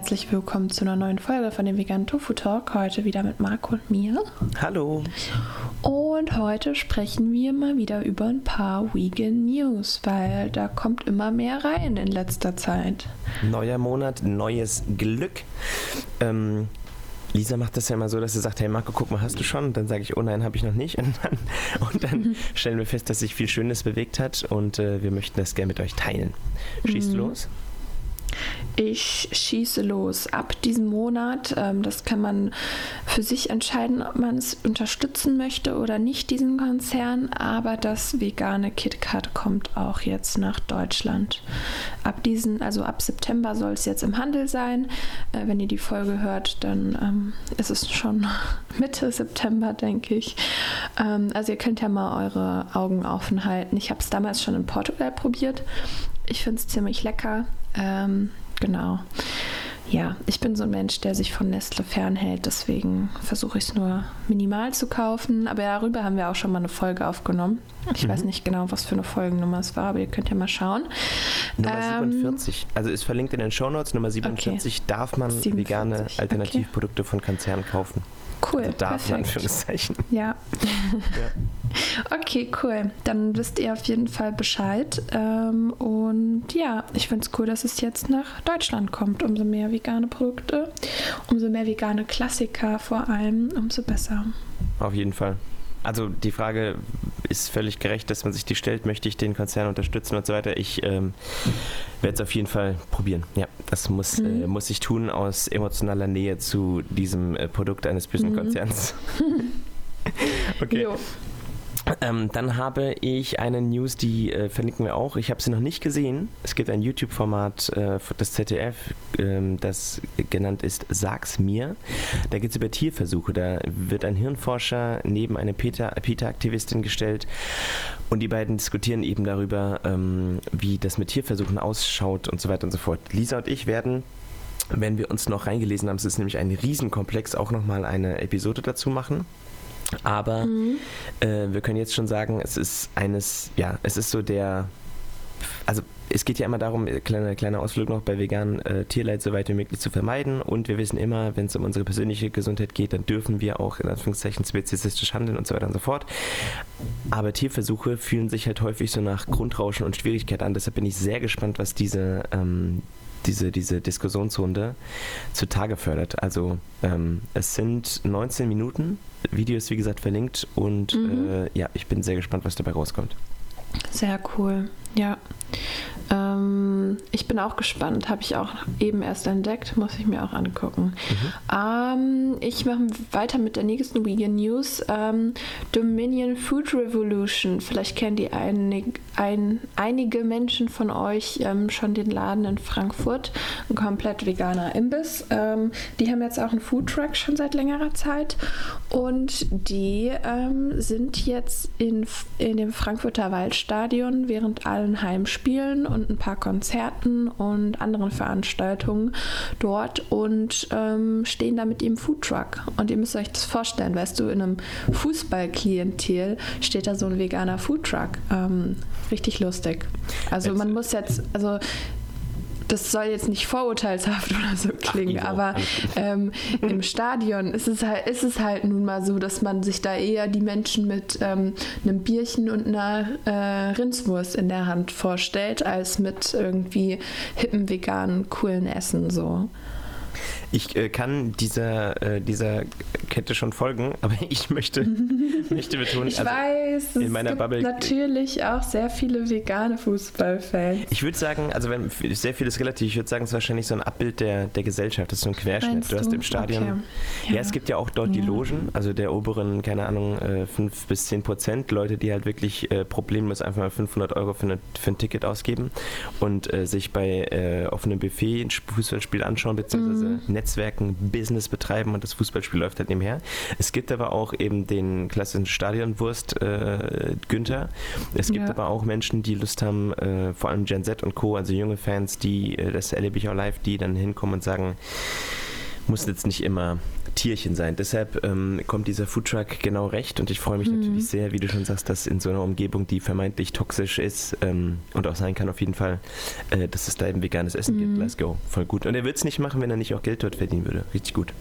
herzlich willkommen zu einer neuen Folge von dem Vegan Tofu Talk. Heute wieder mit Marco und mir. Hallo. Und heute sprechen wir mal wieder über ein paar Vegan News, weil da kommt immer mehr rein in letzter Zeit. Neuer Monat, neues Glück. Ähm, Lisa macht das ja immer so, dass sie sagt, hey Marco, guck mal, hast du schon? Und dann sage ich, oh nein, habe ich noch nicht. Und dann, und dann stellen wir fest, dass sich viel Schönes bewegt hat und äh, wir möchten das gerne mit euch teilen. Schießt mhm. los? Ich schieße los. Ab diesem Monat, ähm, das kann man für sich entscheiden, ob man es unterstützen möchte oder nicht, diesen Konzern. Aber das vegane KitKat kommt auch jetzt nach Deutschland. Ab diesen, also ab September soll es jetzt im Handel sein. Äh, wenn ihr die Folge hört, dann ähm, ist es schon Mitte September, denke ich. Ähm, also ihr könnt ja mal eure Augen offen halten. Ich habe es damals schon in Portugal probiert. Ich finde es ziemlich lecker. Ähm, genau. Ja, ich bin so ein Mensch, der sich von Nestle fernhält, deswegen versuche ich es nur minimal zu kaufen. Aber darüber haben wir auch schon mal eine Folge aufgenommen. Ich mhm. weiß nicht genau, was für eine Folgennummer es war, aber ihr könnt ja mal schauen. Nummer ähm, 47, also ist verlinkt in den Shownotes. Nummer 47 okay. darf man 47. vegane Alternativprodukte okay. von Konzernen kaufen. Cool. Darf perfekt. in Anführungszeichen. Ja. ja. Okay, cool. Dann wisst ihr auf jeden Fall Bescheid. Ähm, und ja, ich finde es cool, dass es jetzt nach Deutschland kommt. Umso mehr vegane Produkte, umso mehr vegane Klassiker vor allem, umso besser. Auf jeden Fall also die Frage ist völlig gerecht, dass man sich die stellt, möchte ich den Konzern unterstützen und so weiter. Ich ähm, werde es auf jeden Fall probieren. Ja, das muss, mhm. äh, muss ich tun aus emotionaler Nähe zu diesem äh, Produkt eines bösen mhm. Konzerns. okay. Jo. Ähm, dann habe ich eine News, die äh, verlinken wir auch. Ich habe sie noch nicht gesehen. Es gibt ein YouTube-Format äh, des ZDF, ähm, das genannt ist Sag's mir. Da geht es über Tierversuche. Da wird ein Hirnforscher neben eine PETA-Aktivistin gestellt und die beiden diskutieren eben darüber, ähm, wie das mit Tierversuchen ausschaut und so weiter und so fort. Lisa und ich werden wenn wir uns noch reingelesen haben, es ist nämlich ein Riesenkomplex, auch nochmal eine Episode dazu machen. Aber mhm. äh, wir können jetzt schon sagen, es ist eines, ja, es ist so der, also es geht ja immer darum, kleiner kleiner Ausflug noch bei veganen äh, Tierleid so weit wie möglich zu vermeiden. Und wir wissen immer, wenn es um unsere persönliche Gesundheit geht, dann dürfen wir auch in Anführungszeichen speziesistisch handeln und so weiter und so fort. Aber Tierversuche fühlen sich halt häufig so nach Grundrauschen und Schwierigkeit an. Deshalb bin ich sehr gespannt, was diese, ähm, diese, diese Diskussionsrunde zutage fördert. Also ähm, es sind 19 Minuten, Video ist wie gesagt verlinkt und mhm. äh, ja, ich bin sehr gespannt, was dabei rauskommt. Sehr cool, ja. Ähm, ich bin auch gespannt, habe ich auch eben erst entdeckt, muss ich mir auch angucken. Mhm. Ähm, ich mache weiter mit der nächsten Vegan News. Ähm, Dominion Food Revolution. Vielleicht kennen die einig, ein, einige Menschen von euch ähm, schon den Laden in Frankfurt. Ein komplett veganer Imbiss. Ähm, die haben jetzt auch einen Food Truck schon seit längerer Zeit und die ähm, sind jetzt in, in dem Frankfurter Waldstadion während allen Heimspielen und und ein paar Konzerten und anderen Veranstaltungen dort und ähm, stehen da mit ihrem Foodtruck. Und ihr müsst euch das vorstellen, weißt du, in einem Fußballklientel steht da so ein veganer Foodtruck. Ähm, richtig lustig. Also man muss jetzt, also das soll jetzt nicht vorurteilshaft oder so klingen, Ach, aber ähm, im Stadion ist es, halt, ist es halt nun mal so, dass man sich da eher die Menschen mit ähm, einem Bierchen und einer äh, Rindswurst in der Hand vorstellt, als mit irgendwie hippen, veganen, coolen Essen so. Ich äh, kann dieser, äh, dieser Kette schon folgen, aber ich möchte, möchte betonen, ich also weiß, in meiner es gibt Bubble natürlich auch sehr viele vegane Fußballfans. Ich würde sagen, also wenn sehr viel ist relativ, ich würde sagen, es ist wahrscheinlich so ein Abbild der, der Gesellschaft, das ist so ein Querschnitt. Meinst du hast im Stadion, okay. ja. ja. es gibt ja auch dort ja. die Logen, also der oberen, keine Ahnung, äh, 5 bis 10 Prozent, Leute, die halt wirklich äh, problemlos einfach mal 500 Euro für, eine, für ein Ticket ausgeben und äh, sich bei äh, offenem Buffet ein Fußballspiel anschauen, beziehungsweise mhm. Netzwerken, Business betreiben und das Fußballspiel läuft halt nebenher. Es gibt aber auch eben den klassischen Stadionwurst äh, Günther. Es gibt ja. aber auch Menschen, die Lust haben, äh, vor allem Gen Z und Co., also junge Fans, die, äh, das erlebe ich auch live, die dann hinkommen und sagen, muss jetzt nicht immer Tierchen sein. Deshalb ähm, kommt dieser Foodtruck genau recht und ich freue mich mhm. natürlich sehr, wie du schon sagst, dass in so einer Umgebung, die vermeintlich toxisch ist ähm, und auch sein kann auf jeden Fall, äh, dass es da eben veganes Essen mhm. gibt. Let's go. Voll gut. Und er wird es nicht machen, wenn er nicht auch Geld dort verdienen würde. Richtig gut.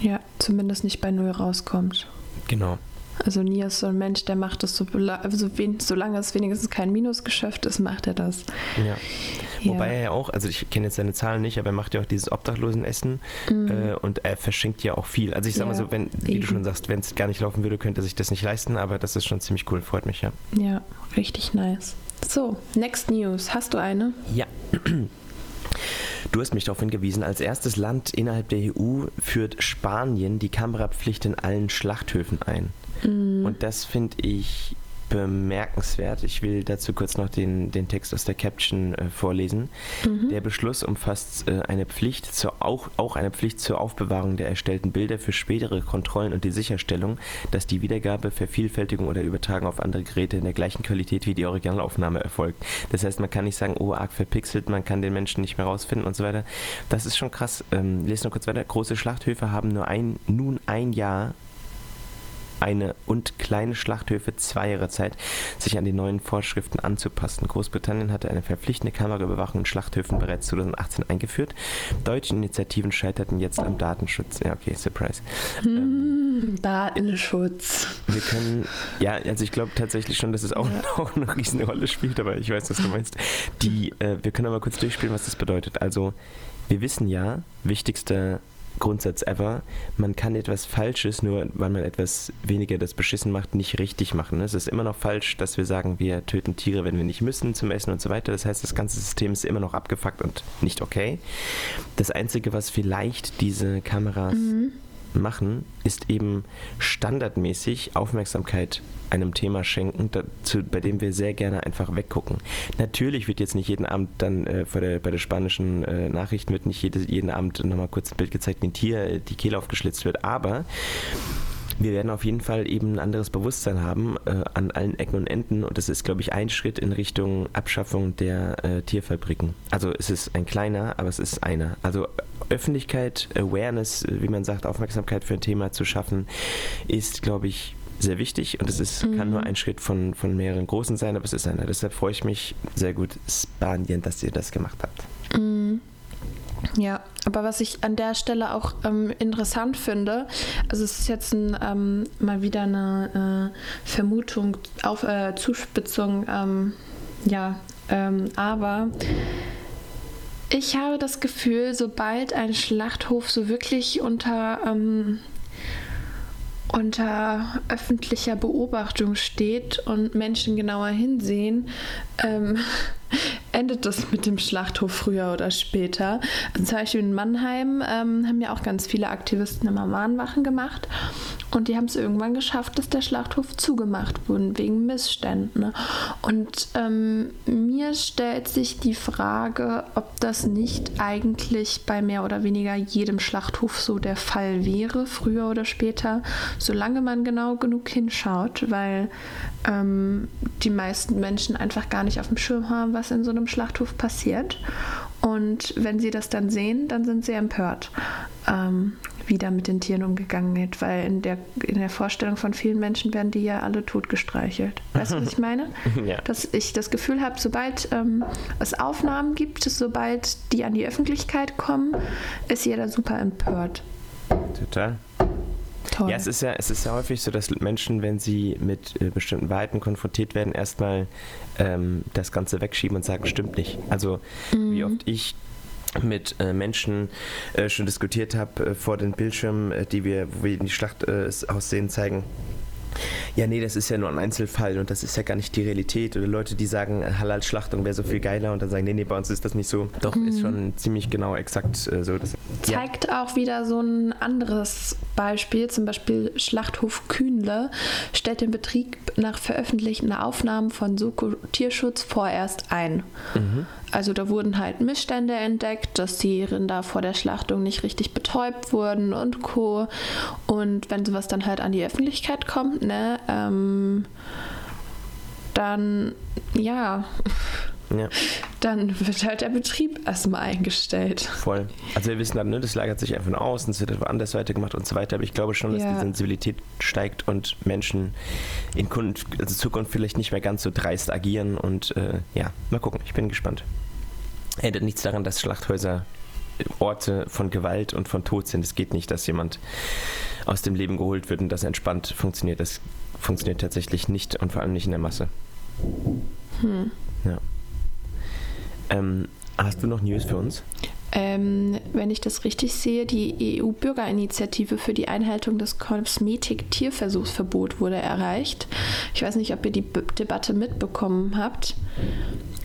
Ja, zumindest nicht bei Null rauskommt. Genau. Also Nia ist so ein Mensch, der macht das so, so wen, solange es wenigstens kein Minusgeschäft ist, macht er das. Ja. ja. Wobei er ja auch, also ich kenne jetzt seine Zahlen nicht, aber er macht ja auch dieses Obdachlosenessen mhm. äh, und er verschenkt ja auch viel. Also ich sag ja, mal so, wenn, wie eben. du schon sagst, wenn es gar nicht laufen würde, könnte er sich das nicht leisten, aber das ist schon ziemlich cool, freut mich, ja. Ja, richtig nice. So, next news. Hast du eine? Ja. Du hast mich darauf hingewiesen, als erstes Land innerhalb der EU führt Spanien die Kamerapflicht in allen Schlachthöfen ein. Mhm. Und das finde ich bemerkenswert. Ich will dazu kurz noch den, den Text aus der Caption äh, vorlesen. Mhm. Der Beschluss umfasst äh, eine Pflicht zur, auch, auch eine Pflicht zur Aufbewahrung der erstellten Bilder für spätere Kontrollen und die Sicherstellung, dass die Wiedergabe, Vervielfältigung oder Übertragung auf andere Geräte in der gleichen Qualität wie die Originalaufnahme erfolgt. Das heißt, man kann nicht sagen, oh, arg verpixelt, man kann den Menschen nicht mehr rausfinden und so weiter. Das ist schon krass. Ähm, lese noch kurz weiter. Große Schlachthöfe haben nur ein, nun ein Jahr eine und kleine Schlachthöfe zwei Jahre Zeit, sich an die neuen Vorschriften anzupassen. Großbritannien hatte eine verpflichtende Kameraüberwachung in Schlachthöfen bereits 2018 eingeführt. Deutsche Initiativen scheiterten jetzt am Datenschutz. Ja, okay, Surprise. Hm, ähm, Datenschutz. Wir können, ja, also ich glaube tatsächlich schon, dass es auch, ja. auch eine riesen Rolle spielt, aber ich weiß, was du meinst. Die, äh, wir können aber kurz durchspielen, was das bedeutet. Also, wir wissen ja, wichtigster Grundsatz ever. Man kann etwas Falsches, nur weil man etwas weniger das beschissen macht, nicht richtig machen. Es ist immer noch falsch, dass wir sagen, wir töten Tiere, wenn wir nicht müssen, zum Essen und so weiter. Das heißt, das ganze System ist immer noch abgefuckt und nicht okay. Das Einzige, was vielleicht diese Kameras mhm machen, ist eben standardmäßig Aufmerksamkeit einem Thema schenken, dazu, bei dem wir sehr gerne einfach weggucken. Natürlich wird jetzt nicht jeden Abend dann äh, der, bei der spanischen äh, Nachrichten wird nicht jede, jeden Abend nochmal kurz ein Bild gezeigt, wie ein Tier äh, die Kehle aufgeschlitzt wird, aber wir werden auf jeden Fall eben ein anderes Bewusstsein haben äh, an allen Ecken und Enden und das ist, glaube ich, ein Schritt in Richtung Abschaffung der äh, Tierfabriken. Also es ist ein kleiner, aber es ist einer. Also Öffentlichkeit, Awareness, wie man sagt, Aufmerksamkeit für ein Thema zu schaffen, ist, glaube ich, sehr wichtig und es ist, mhm. kann nur ein Schritt von, von mehreren großen sein, aber es ist einer. Deshalb freue ich mich sehr gut, Spanien, dass ihr das gemacht habt. Mhm. Ja, aber was ich an der Stelle auch ähm, interessant finde, also es ist jetzt ein, ähm, mal wieder eine äh, Vermutung auf äh, Zuspitzung, ähm, ja, ähm, aber ich habe das Gefühl, sobald ein Schlachthof so wirklich unter ähm, unter öffentlicher Beobachtung steht und Menschen genauer hinsehen, ähm, endet das mit dem Schlachthof früher oder später. Zum Beispiel in Mannheim ähm, haben ja auch ganz viele Aktivisten immer Mahnwachen gemacht und die haben es irgendwann geschafft, dass der Schlachthof zugemacht wurde wegen Missständen. Ne? Und ähm, mir stellt sich die Frage, ob das nicht eigentlich bei mehr oder weniger jedem Schlachthof so der Fall wäre, früher oder später, solange man genau genug hinschaut, weil ähm, die meisten Menschen einfach gar nicht auf dem Schirm haben, was in so einem Schlachthof passiert. Und wenn sie das dann sehen, dann sind sie empört, ähm, wie da mit den Tieren umgegangen wird, weil in der, in der Vorstellung von vielen Menschen werden die ja alle totgestreichelt. Weißt du, was ich meine? ja. Dass ich das Gefühl habe, sobald ähm, es Aufnahmen gibt, sobald die an die Öffentlichkeit kommen, ist jeder super empört. Total. Toll. Ja, es ist ja, es ist ja häufig so, dass Menschen, wenn sie mit äh, bestimmten Wahrheiten konfrontiert werden, erstmal ähm, das Ganze wegschieben und sagen, stimmt nicht. Also mhm. wie oft ich mit äh, Menschen äh, schon diskutiert habe äh, vor den Bildschirmen, äh, die wir, wo wir die Schlacht äh, aussehen zeigen ja, nee, das ist ja nur ein Einzelfall und das ist ja gar nicht die Realität. Oder Leute, die sagen, Halal-Schlachtung wäre so viel geiler und dann sagen, nee, nee, bei uns ist das nicht so. Doch, mhm. ist schon ziemlich genau exakt äh, so. Das, Zeigt ja. auch wieder so ein anderes Beispiel, zum Beispiel Schlachthof Kühnle stellt den Betrieb nach veröffentlichten Aufnahmen von Soko Tierschutz vorerst ein. Mhm. Also da wurden halt Missstände entdeckt, dass die Rinder vor der Schlachtung nicht richtig betäubt wurden und Co. Und wenn sowas dann halt an die Öffentlichkeit kommt, ne, ähm, dann ja. ja. dann wird halt der Betrieb erstmal eingestellt. Voll. Also wir wissen dann, ne, das lagert sich einfach aus und es wird woanders weitergemacht und so weiter. Aber ich glaube schon, dass Ja. die Sensibilität steigt und Menschen in Kund also Zukunft vielleicht nicht mehr ganz so dreist agieren. Und äh, ja, mal gucken. Ich bin gespannt. Ändert nichts daran, dass Schlachthäuser Orte von Gewalt und von Tod sind. Es geht nicht, dass jemand aus dem Leben geholt wird und das entspannt funktioniert. Das funktioniert tatsächlich nicht und vor allem nicht in der Masse. Hm. Ja. Ähm, hast du noch News für uns? Ähm, wenn ich das richtig sehe, die EU-Bürgerinitiative für die Einhaltung des Kosmetik-Tierversuchsverbots wurde erreicht. Ich weiß nicht, ob ihr die B Debatte mitbekommen habt,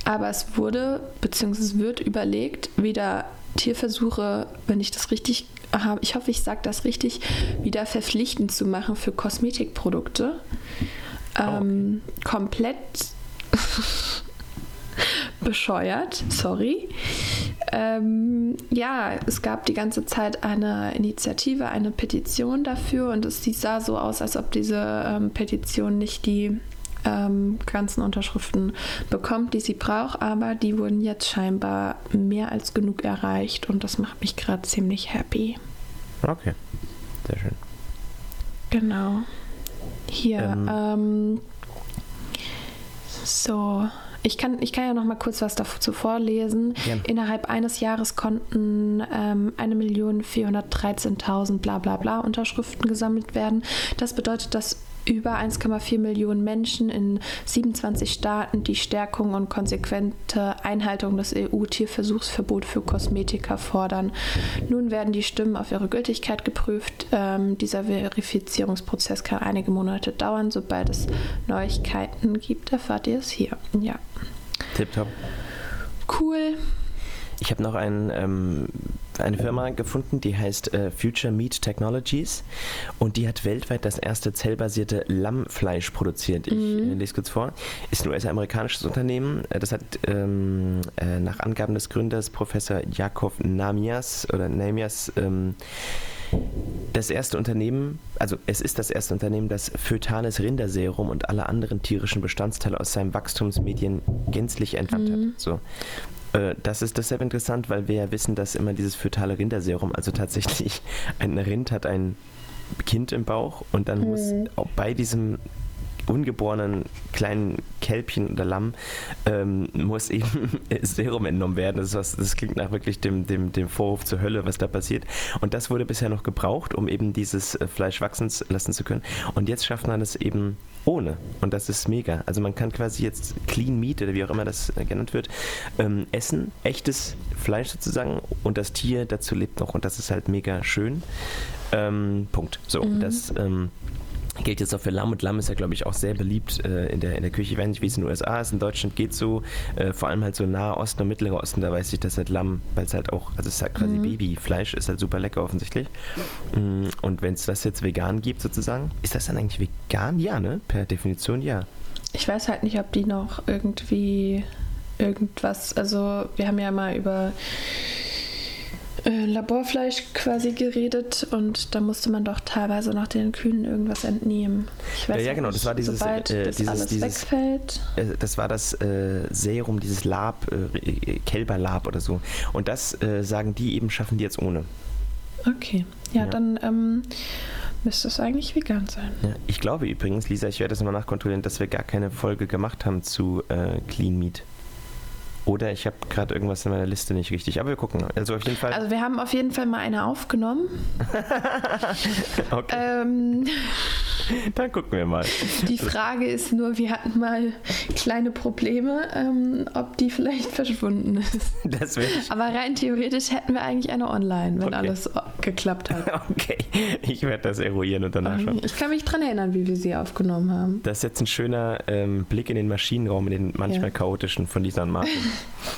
aber es wurde bzw. wird überlegt, wieder Tierversuche, wenn ich das richtig habe, ich hoffe, ich sage das richtig, wieder verpflichtend zu machen für Kosmetikprodukte. Ähm, Komplett bescheuert, sorry. Ähm, ja, es gab die ganze Zeit eine Initiative, eine Petition dafür und es sah so aus, als ob diese ähm, Petition nicht die ähm, ganzen Unterschriften bekommt, die sie braucht, aber die wurden jetzt scheinbar mehr als genug erreicht und das macht mich gerade ziemlich happy. Okay, sehr schön. Genau. Hier, Ähm. ähm, so. Ich kann, ich kann ja noch mal kurz was dazu vorlesen. Gern. Innerhalb eines Jahres konnten ähm, 1.413.000 bla bla bla Unterschriften gesammelt werden. Das bedeutet, dass über 1,4 Millionen Menschen in 27 Staaten die Stärkung und konsequente Einhaltung des EU-Tierversuchsverbots für Kosmetika fordern. Nun werden die Stimmen auf ihre Gültigkeit geprüft. Ähm, dieser Verifizierungsprozess kann einige Monate dauern. Sobald es Neuigkeiten gibt, erfahrt ihr es hier. Ja, Tipptopp. cool. Ich habe noch ein, ähm, eine Firma gefunden, die heißt äh, Future Meat Technologies und die hat weltweit das erste zellbasierte Lammfleisch produziert. Ich Mhm. äh, lese kurz vor. Ist ein US-amerikanisches Unternehmen. Äh, Das hat ähm, äh, nach Angaben des Gründers Professor Jakov Namias oder Namias ähm, das erste Unternehmen, also es ist das erste Unternehmen, das fötales Rinderserum und alle anderen tierischen Bestandteile aus seinem Wachstumsmedien gänzlich entfernt Mhm. hat. So. Äh, Das ist deshalb interessant, weil wir ja wissen, dass immer dieses fötale Rinderserum, also tatsächlich ein Rind hat ein Kind im Bauch und dann muss Mhm. auch bei diesem ungeborenen kleinen Kälbchen oder Lamm ähm, muss eben Serum entnommen werden. Das, was, das klingt nach wirklich dem, dem, dem Vorwurf zur Hölle, was da passiert. Und das wurde bisher noch gebraucht, um eben dieses äh, Fleisch wachsen lassen zu können. Und jetzt schafft man es eben ohne. Und das ist mega. Also man kann quasi jetzt Clean Meat oder wie auch immer das äh, genannt wird, ähm, essen, echtes Fleisch sozusagen und das Tier dazu lebt noch und das ist halt mega schön. Ähm, Punkt. So, Mhm. das ähm, gilt jetzt auch für Lamm und Lamm ist ja, glaube ich, auch sehr beliebt äh, in, der, in der Küche. Ich weiß nicht, wie es in den USA ist. In Deutschland geht so, äh, vor allem halt so Nahe Osten und Mittlerer Osten, da weiß ich, dass halt Lamm, weil es halt auch, also es ist halt quasi Mhm. Babyfleisch, ist halt super lecker offensichtlich. Mm, Und wenn es das jetzt vegan gibt sozusagen, ist das dann eigentlich vegan? Ja, ne? Per Definition ja. Ich weiß halt nicht, ob die noch irgendwie irgendwas, also wir haben ja mal über äh, Laborfleisch quasi geredet und da musste man doch teilweise noch den Kühen irgendwas entnehmen. Ich weiß Ja, ja, genau, das war dieses, sobald äh, das dieses- alles dieses- wegfällt. Äh, Das war das äh, Serum, dieses Lab, äh, Kälberlab oder so. Und das sagen die eben, schaffen die jetzt ohne. Okay, ja, Ja. dann ähm, müsste es eigentlich vegan sein. Ja, ich glaube übrigens, Lisa, ich werde das nochmal nachkontrollieren, dass wir gar keine Folge gemacht haben zu Clean Meat. Oder ich habe gerade irgendwas in meiner Liste nicht richtig. Aber wir gucken. Also auf jeden Fall. Also wir haben auf jeden Fall mal eine aufgenommen. okay, Ähm, dann gucken wir mal. die Frage ist nur, wir hatten mal kleine Probleme, ähm, ob die vielleicht verschwunden ist. Das will ich. Aber rein theoretisch hätten wir eigentlich eine online, wenn Okay. alles geklappt hat. Okay, ich werde das eruieren und danach schauen. Ich kann mich dran erinnern, wie wir sie aufgenommen haben. Das ist jetzt ein schöner ähm, Blick in den Maschinenraum, in den manchmal Ja. chaotischen von Lisa und Martin.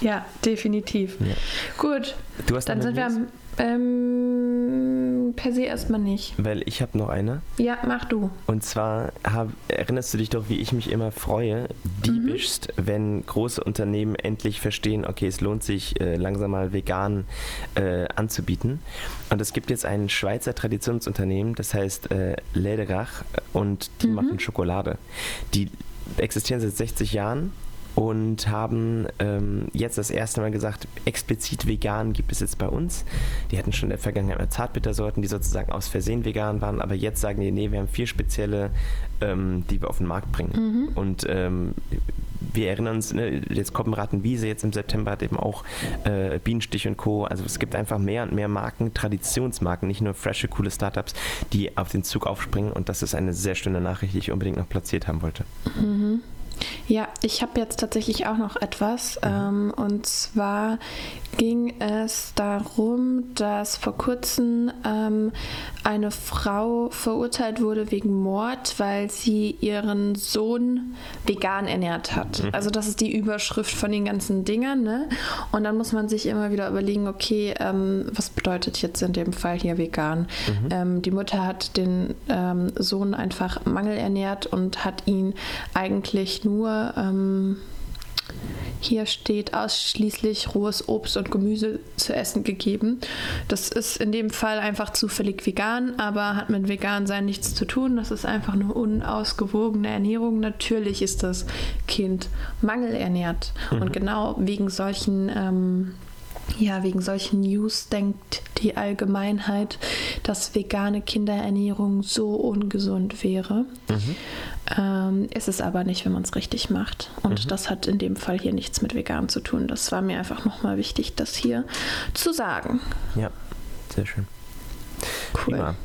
Ja, definitiv. Ja. Gut, Du hast dann sind wir News? am ähm, per se erstmal nicht. Weil ich habe noch eine. Ja, mach du. Und zwar hab, erinnerst du dich doch, wie ich mich immer freue, diebischst, wenn große Unternehmen endlich verstehen, okay, es lohnt sich äh, langsam mal vegan äh, anzubieten. Und es gibt jetzt ein Schweizer Traditionsunternehmen, das heißt äh, Lederach und die Mhm. machen Schokolade. Die existieren seit 60 Jahren und haben ähm, jetzt das erste Mal gesagt, explizit vegan gibt es jetzt bei uns. Die hatten schon in der Vergangenheit mal Zartbittersorten, die sozusagen aus Versehen vegan waren, aber jetzt sagen die, nee, wir haben vier spezielle, ähm, die wir auf den Markt bringen. Mhm. Und ähm, wir erinnern uns, ne, jetzt Koppenratenwiese jetzt im September hat eben auch äh, Bienenstich und Co. Also es gibt einfach mehr und mehr Marken, Traditionsmarken, nicht nur frische, coole Startups, die auf den Zug aufspringen und das ist eine sehr schöne Nachricht, die ich unbedingt noch platziert haben wollte. Mhm. Ja, ich habe jetzt tatsächlich auch noch etwas. Mhm. Ähm, und zwar ging es darum, dass vor kurzem ähm, eine Frau verurteilt wurde wegen Mord, weil sie ihren Sohn vegan ernährt hat. Mhm. Also das ist die Überschrift von den ganzen Dingern. Ne? Und dann muss man sich immer wieder überlegen, okay, ähm, was bedeutet jetzt in dem Fall hier vegan? Mhm. Ähm, die Mutter hat den ähm, Sohn einfach mangelernährt und hat ihn eigentlich nur ähm, hier steht ausschließlich rohes Obst und Gemüse zu essen gegeben. Das ist in dem Fall einfach zufällig vegan, aber hat mit vegan sein nichts zu tun. Das ist einfach eine unausgewogene Ernährung. Natürlich ist das Kind mangelernährt. Mhm. Und genau wegen solchen ähm, ja, wegen solchen News denkt die Allgemeinheit, dass vegane Kinderernährung so ungesund wäre. Mhm. Ähm, ist es aber nicht, wenn man es richtig macht. Und mhm. das hat in dem Fall hier nichts mit vegan zu tun. Das war mir einfach nochmal wichtig, das hier zu sagen. Ja, sehr schön. Cool. Prima.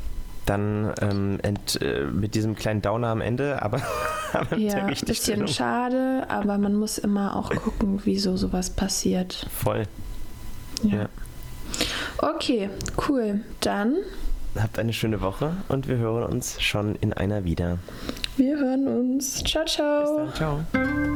Dann ähm, ent, äh, mit diesem kleinen Downer am Ende, aber, ja, ein bisschen schade, aber man muss immer auch gucken, wieso sowas passiert. Voll. Ja. ja. Okay, cool. Dann. Habt eine schöne Woche und wir hören uns schon in einer wieder. Wir hören uns. Ciao, ciao. Bis dann, ciao.